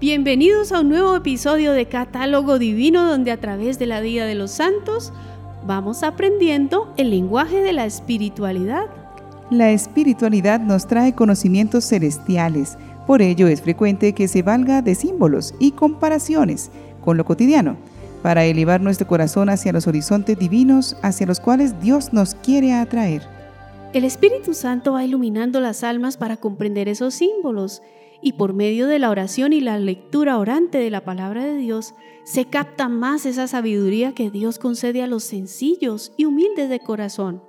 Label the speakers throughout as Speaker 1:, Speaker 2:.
Speaker 1: Bienvenidos a un nuevo episodio de Catálogo Divino donde a través de la vida de los santos vamos aprendiendo el lenguaje de la espiritualidad.
Speaker 2: La espiritualidad nos trae conocimientos celestiales, por ello es frecuente que se valga de símbolos y comparaciones con lo cotidiano para elevar nuestro corazón hacia los horizontes divinos hacia los cuales Dios nos quiere atraer.
Speaker 1: El Espíritu Santo va iluminando las almas para comprender esos símbolos y por medio de la oración y la lectura orante de la palabra de Dios, se capta más esa sabiduría que Dios concede a los sencillos y humildes de corazón.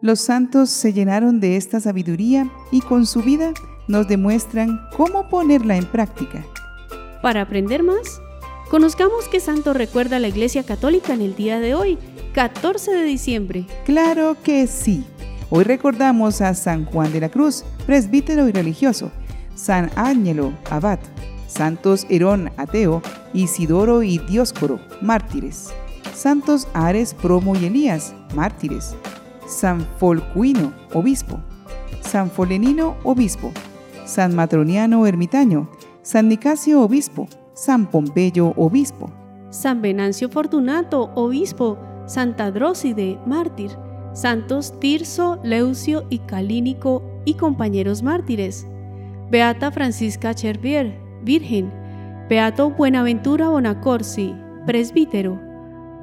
Speaker 2: Los santos se llenaron de esta sabiduría y con su vida nos demuestran cómo ponerla en práctica.
Speaker 1: Para aprender más, conozcamos qué santo recuerda la Iglesia Católica en el día de hoy, 14 de diciembre.
Speaker 2: Claro que sí. Hoy recordamos a San Juan de la Cruz, presbítero y religioso, San Ángelo, abad, Santos Herón, ateo, Isidoro y Dioscoro, mártires, Santos Ares, Promo y Elías, mártires, San Folcuino, obispo, San Folenino, obispo, San Matroniano, ermitaño, San Nicasio, obispo, San Pompeyo, obispo,
Speaker 1: San Venancio Fortunato, obispo, Santa Dróside, mártir, Santos Tirso, Leucio y Calínico y compañeros mártires, Beata Francisca Chervier, Virgen, Beato Buenaventura Bonacorsi, presbítero,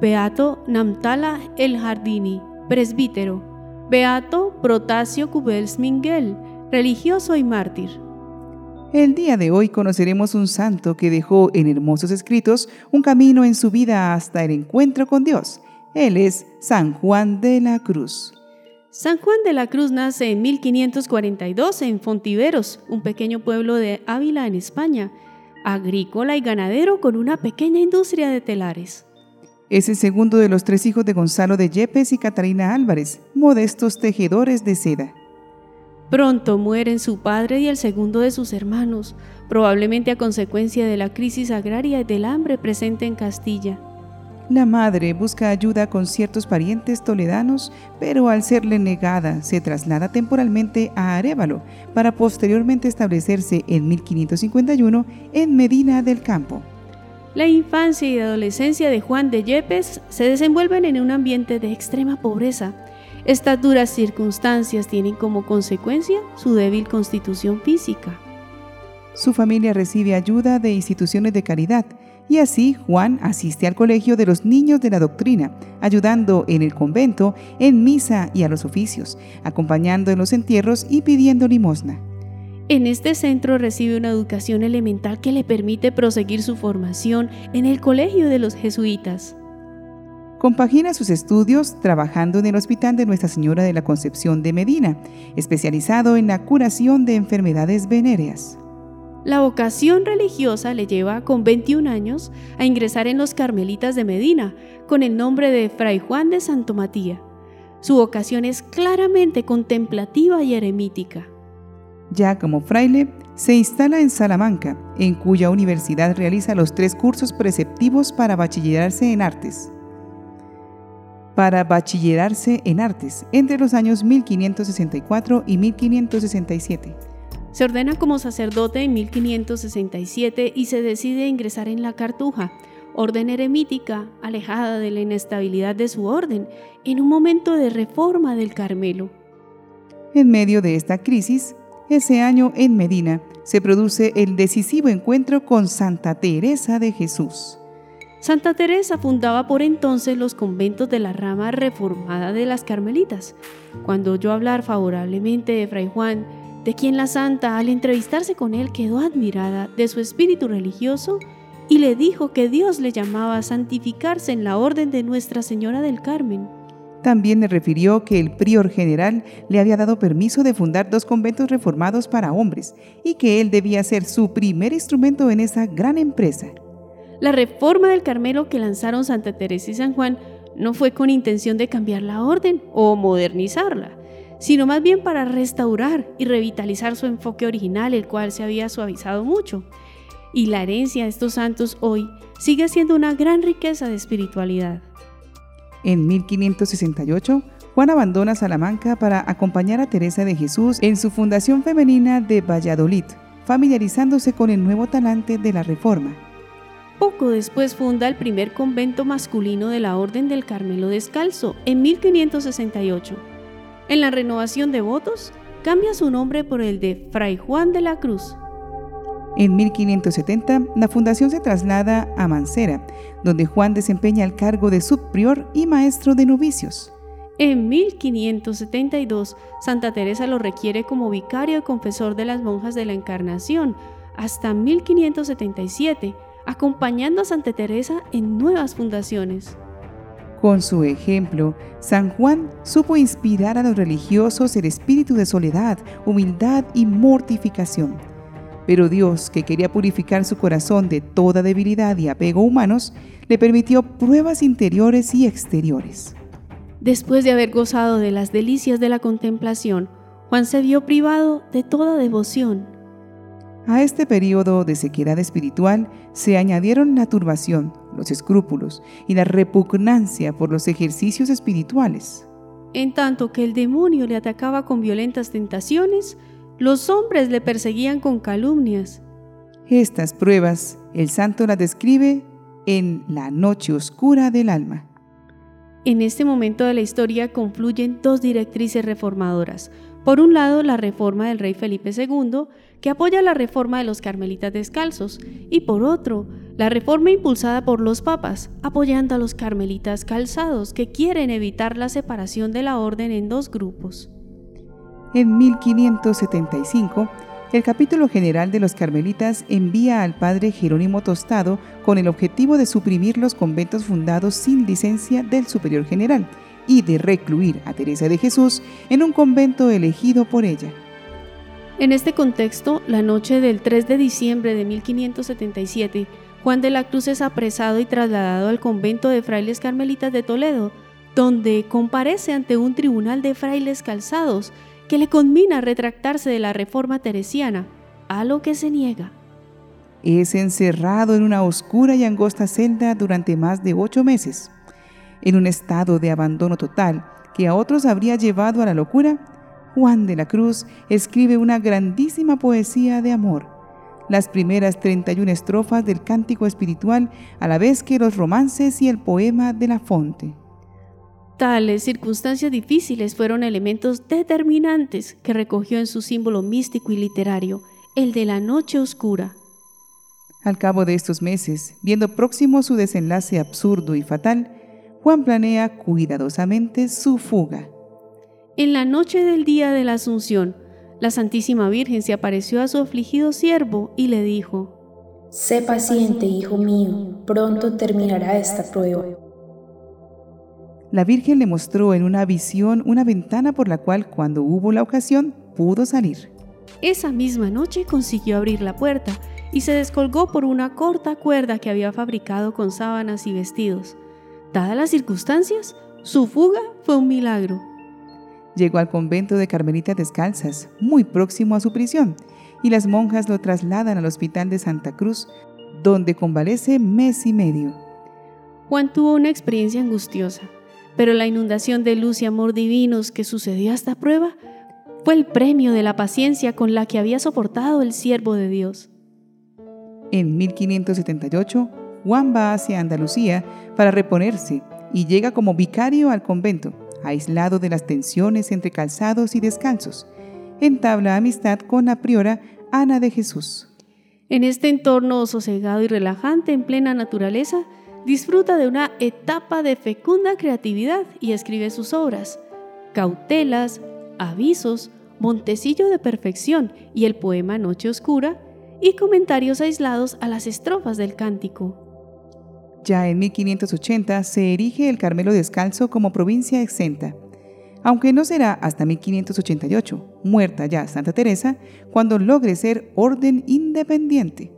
Speaker 1: Beato Namtala El Jardini, presbítero, Beato Protasio Cubels Minguel, religioso y mártir.
Speaker 2: El día de hoy conoceremos un santo que dejó en hermosos escritos un camino en su vida hasta el encuentro con Dios. Él es San Juan de la Cruz.
Speaker 1: San Juan de la Cruz nace en 1542 en Fontiveros, un pequeño pueblo de Ávila en España, agrícola y ganadero con una pequeña industria de telares.
Speaker 2: Es el segundo de los tres hijos de Gonzalo de Yepes y Catalina Álvarez, modestos tejedores de seda.
Speaker 1: Pronto mueren su padre y el segundo de sus hermanos, probablemente a consecuencia de la crisis agraria y del hambre presente en Castilla.
Speaker 2: La madre busca ayuda con ciertos parientes toledanos, pero al serle negada se traslada temporalmente a Arevalo para posteriormente establecerse en 1551 en Medina del Campo.
Speaker 1: La infancia y adolescencia de Juan de Yepes se desenvuelven en un ambiente de extrema pobreza. Estas duras circunstancias tienen como consecuencia su débil constitución física.
Speaker 2: Su familia recibe ayuda de instituciones de caridad, y así Juan asiste al colegio de los niños de la doctrina, ayudando en el convento, en misa y a los oficios, acompañando en los entierros y pidiendo limosna.
Speaker 1: En este centro recibe una educación elemental que le permite proseguir su formación en el colegio de los jesuitas.
Speaker 2: Compagina sus estudios trabajando en el Hospital de Nuestra Señora de la Concepción de Medina, especializado en la curación de enfermedades venéreas.
Speaker 1: La vocación religiosa le lleva con 21 años a ingresar en los Carmelitas de Medina con el nombre de Fray Juan de Santo Matías. Su vocación es claramente contemplativa y eremítica.
Speaker 2: Ya como fraile, se instala en Salamanca, en cuya universidad realiza los tres cursos preceptivos para bachillerarse en artes. Para bachillerarse en artes entre los años 1564 y 1567.
Speaker 1: Se ordena como sacerdote en 1567 y se decide ingresar en la Cartuja, orden eremítica alejada de la inestabilidad de su orden, en un momento de reforma del Carmelo.
Speaker 2: En medio de esta crisis, ese año en Medina se produce el decisivo encuentro con Santa Teresa de Jesús.
Speaker 1: Santa Teresa fundaba por entonces los conventos de la rama reformada de las Carmelitas. Cuando oyó hablar favorablemente de Fray Juan, de quien la santa al entrevistarse con él quedó admirada de su espíritu religioso y le dijo que Dios le llamaba a santificarse en la orden de Nuestra Señora del Carmen.
Speaker 2: También le refirió que el prior general le había dado permiso de fundar dos conventos reformados para hombres y que él debía ser su primer instrumento en esa gran empresa.
Speaker 1: La reforma del Carmelo que lanzaron Santa Teresa y San Juan no fue con intención de cambiar la orden o modernizarla, sino más bien para restaurar y revitalizar su enfoque original, el cual se había suavizado mucho. Y la herencia de estos santos hoy sigue siendo una gran riqueza de espiritualidad.
Speaker 2: En 1568, Juan abandona Salamanca para acompañar a Teresa de Jesús en su fundación femenina de Valladolid, familiarizándose con el nuevo talante de la Reforma.
Speaker 1: Poco después funda el primer convento masculino de la Orden del Carmelo Descalzo en 1568. En la renovación de votos, cambia su nombre por el de Fray Juan de la Cruz.
Speaker 2: En 1570, la fundación se traslada a Mancera, donde Juan desempeña el cargo de subprior y maestro de novicios.
Speaker 1: En 1572, Santa Teresa lo requiere como vicario y confesor de las monjas de la Encarnación, hasta 1577, acompañando a Santa Teresa en nuevas fundaciones.
Speaker 2: Con su ejemplo, San Juan supo inspirar a los religiosos el espíritu de soledad, humildad y mortificación. Pero Dios, que quería purificar su corazón de toda debilidad y apego humanos, le permitió pruebas interiores y exteriores.
Speaker 1: Después de haber gozado de las delicias de la contemplación, Juan se vio privado de toda devoción
Speaker 2: a este periodo de sequedad espiritual se añadieron la turbación, los escrúpulos y la repugnancia por los ejercicios espirituales.
Speaker 1: En tanto que el demonio le atacaba con violentas tentaciones, los hombres le perseguían con calumnias.
Speaker 2: Estas pruebas el santo las describe en la noche oscura del alma.
Speaker 1: En este momento de la historia confluyen dos directrices reformadoras. Por un lado, la reforma del rey Felipe II, que apoya la reforma de los carmelitas descalzos, y por otro, la reforma impulsada por los papas, apoyando a los carmelitas calzados, que quieren evitar la separación de la orden en dos grupos.
Speaker 2: En 1575, el capítulo general de los carmelitas envía al padre Jerónimo Tostado con el objetivo de suprimir los conventos fundados sin licencia del superior general y de recluir a Teresa de Jesús en un convento elegido por ella.
Speaker 1: En este contexto, la noche del 3 de diciembre de 1577, Juan de la Cruz es apresado y trasladado al convento de frailes carmelitas de Toledo, donde comparece ante un tribunal de frailes calzados que le conmina a retractarse de la reforma teresiana, a lo que se niega.
Speaker 2: Es encerrado en una oscura y angosta celda durante más de ocho meses. En un estado de abandono total que a otros habría llevado a la locura, Juan de la Cruz escribe una grandísima poesía de amor, las primeras 31 estrofas del cántico espiritual, a la vez que los romances y el poema de la fonte.
Speaker 1: Tales circunstancias difíciles fueron elementos determinantes que recogió en su símbolo místico y literario, el de la noche oscura.
Speaker 2: Al cabo de estos meses, viendo próximo su desenlace absurdo y fatal, Juan planea cuidadosamente su fuga.
Speaker 1: En la noche del día de la Asunción, la Santísima Virgen se apareció a su afligido siervo y le dijo,
Speaker 3: Sé paciente, hijo mío, pronto terminará esta prueba.
Speaker 2: La Virgen le mostró en una visión una ventana por la cual cuando hubo la ocasión pudo salir.
Speaker 1: Esa misma noche consiguió abrir la puerta y se descolgó por una corta cuerda que había fabricado con sábanas y vestidos. Dadas las circunstancias, su fuga fue un milagro.
Speaker 2: Llegó al convento de Carmelitas Descalzas, muy próximo a su prisión, y las monjas lo trasladan al hospital de Santa Cruz, donde convalece mes y medio.
Speaker 1: Juan tuvo una experiencia angustiosa pero la inundación de luz y amor divinos que sucedió a esta prueba fue el premio de la paciencia con la que había soportado el siervo de Dios.
Speaker 2: En 1578, Juan va hacia Andalucía para reponerse y llega como vicario al convento, aislado de las tensiones entre calzados y descalzos. Entabla amistad con la priora Ana de Jesús.
Speaker 1: En este entorno sosegado y relajante en plena naturaleza, disfruta de una etapa de fecunda creatividad y escribe sus obras, Cautelas, Avisos, Montecillo de Perfección y el poema Noche Oscura, y comentarios aislados a las estrofas del cántico.
Speaker 2: Ya en 1580 se erige el Carmelo Descalzo como provincia exenta, aunque no será hasta 1588, muerta ya Santa Teresa, cuando logre ser orden independiente.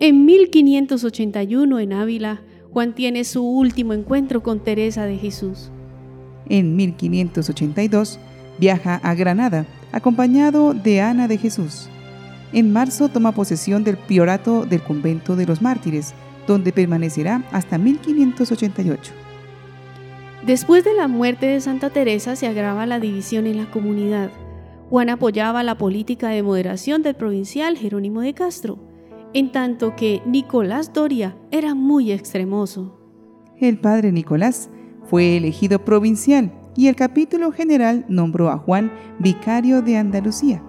Speaker 1: En 1581 en Ávila, Juan tiene su último encuentro con Teresa de Jesús.
Speaker 2: En 1582 viaja a Granada acompañado de Ana de Jesús. En marzo toma posesión del priorato del convento de los mártires, donde permanecerá hasta 1588.
Speaker 1: Después de la muerte de Santa Teresa se agrava la división en la comunidad. Juan apoyaba la política de moderación del provincial Jerónimo de Castro, en tanto que Nicolás Doria era muy extremoso.
Speaker 2: El padre Nicolás fue elegido provincial y el capítulo general nombró a Juan vicario de Andalucía.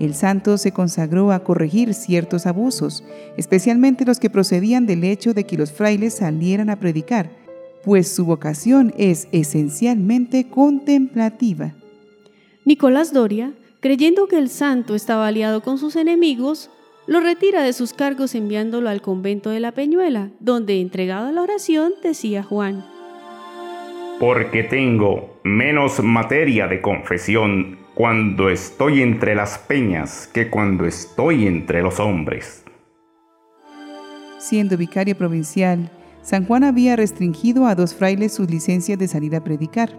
Speaker 2: El santo se consagró a corregir ciertos abusos, especialmente los que procedían del hecho de que los frailes salieran a predicar, pues su vocación es esencialmente contemplativa.
Speaker 1: Nicolás Doria, creyendo que el santo estaba aliado con sus enemigos, lo retira de sus cargos enviándolo al convento de la Peñuela, donde, entregado a la oración, decía Juan,
Speaker 4: Porque tengo menos materia de confesión cuando estoy entre las peñas que cuando estoy entre los hombres.
Speaker 2: Siendo vicario provincial, San Juan había restringido a dos frailes sus licencias de salir a predicar.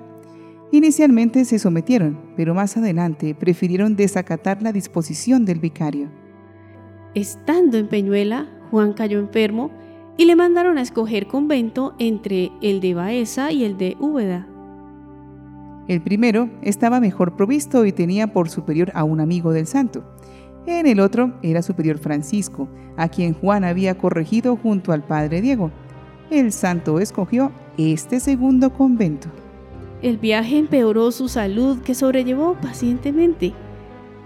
Speaker 2: Inicialmente se sometieron, pero más adelante prefirieron desacatar la disposición del vicario.
Speaker 1: Estando en Peñuela, Juan cayó enfermo y le mandaron a escoger convento entre el de Baeza y el de Úbeda.
Speaker 2: El primero estaba mejor provisto y tenía por superior a un amigo del santo. En el otro era superior Francisco, a quien Juan había corregido junto al padre Diego. El santo escogió este segundo convento.
Speaker 1: El viaje empeoró su salud que sobrellevó pacientemente.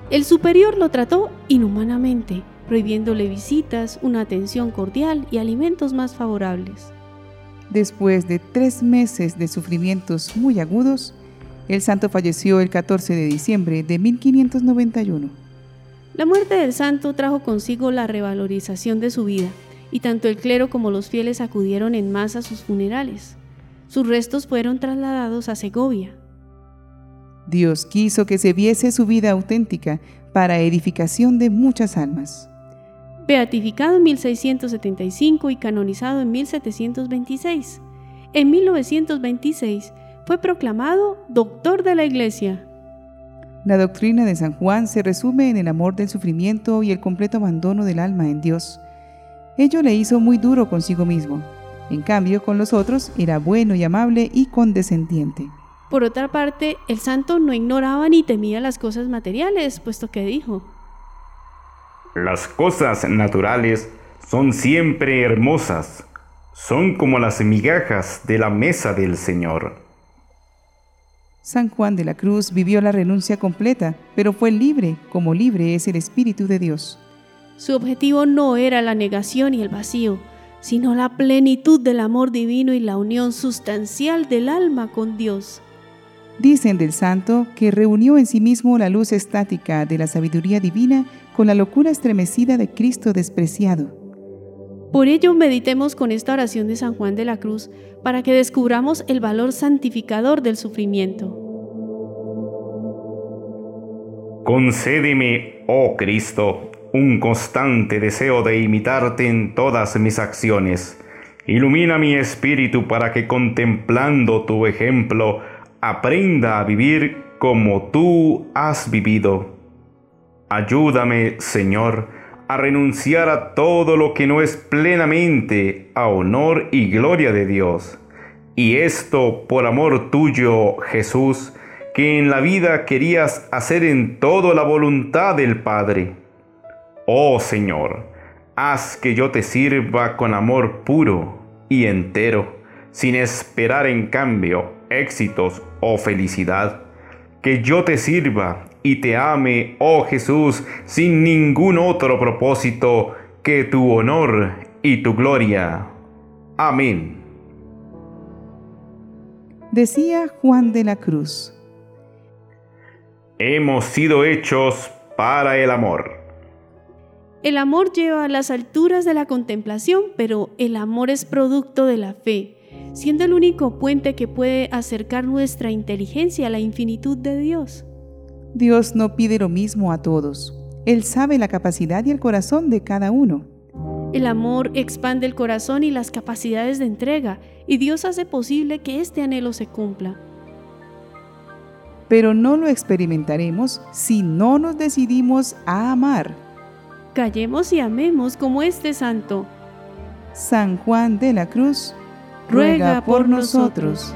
Speaker 1: El superior lo trató inhumanamente, prohibiéndole visitas, una atención cordial y alimentos más favorables.
Speaker 2: Después de tres meses de sufrimientos muy agudos, el santo falleció el 14 de diciembre de 1591.
Speaker 1: La muerte del santo trajo consigo la revalorización de su vida, y tanto el clero como los fieles acudieron en masa a sus funerales. Sus restos fueron trasladados a Segovia.
Speaker 2: Dios quiso que se viese su vida auténtica para edificación de muchas almas.
Speaker 1: Beatificado en 1675 y canonizado en 1726. En 1926 fue proclamado doctor de la Iglesia.
Speaker 2: La doctrina de San Juan se resume en el amor del sufrimiento y el completo abandono del alma en Dios. Ello le hizo muy duro consigo mismo. En cambio, con los otros era bueno y amable y condescendiente.
Speaker 1: Por otra parte, el santo no ignoraba ni temía las cosas materiales, puesto que dijo,
Speaker 4: Las cosas naturales son siempre hermosas, son como las migajas de la mesa del Señor.
Speaker 2: San Juan de la Cruz vivió la renuncia completa, pero fue libre, como libre es el Espíritu de Dios.
Speaker 1: Su objetivo no era la negación y el vacío, sino la plenitud del amor divino y la unión sustancial del alma con Dios.
Speaker 2: Dicen del santo que reunió en sí mismo la luz estática de la sabiduría divina con la locura estremecida de Cristo despreciado.
Speaker 1: Por ello meditemos con esta oración de San Juan de la Cruz para que descubramos el valor santificador del sufrimiento.
Speaker 4: Concédeme, oh Cristo, un constante deseo de imitarte en todas mis acciones. Ilumina mi espíritu para que contemplando tu ejemplo aprenda a vivir como tú has vivido. Ayúdame, Señor, a renunciar a todo lo que no es plenamente a honor y gloria de Dios. Y esto por amor tuyo, Jesús, que en la vida querías hacer en todo la voluntad del Padre. Oh Señor, haz que yo te sirva con amor puro y entero, sin esperar en cambio éxitos o felicidad. Que yo te sirva y te ame, oh Jesús, sin ningún otro propósito que tu honor y tu gloria. Amén.
Speaker 2: Decía Juan de la Cruz.
Speaker 4: Hemos sido hechos para el amor.
Speaker 1: El amor lleva a las alturas de la contemplación, pero el amor es producto de la fe, siendo el único puente que puede acercar nuestra inteligencia a la infinitud de Dios.
Speaker 2: Dios no pide lo mismo a todos. Él sabe la capacidad y el corazón de cada uno.
Speaker 1: El amor expande el corazón y las capacidades de entrega, y Dios hace posible que este anhelo se cumpla.
Speaker 2: Pero no lo experimentaremos si no nos decidimos a amar.
Speaker 1: Callemos y amemos como este santo.
Speaker 2: San Juan de la Cruz ruega por nosotros.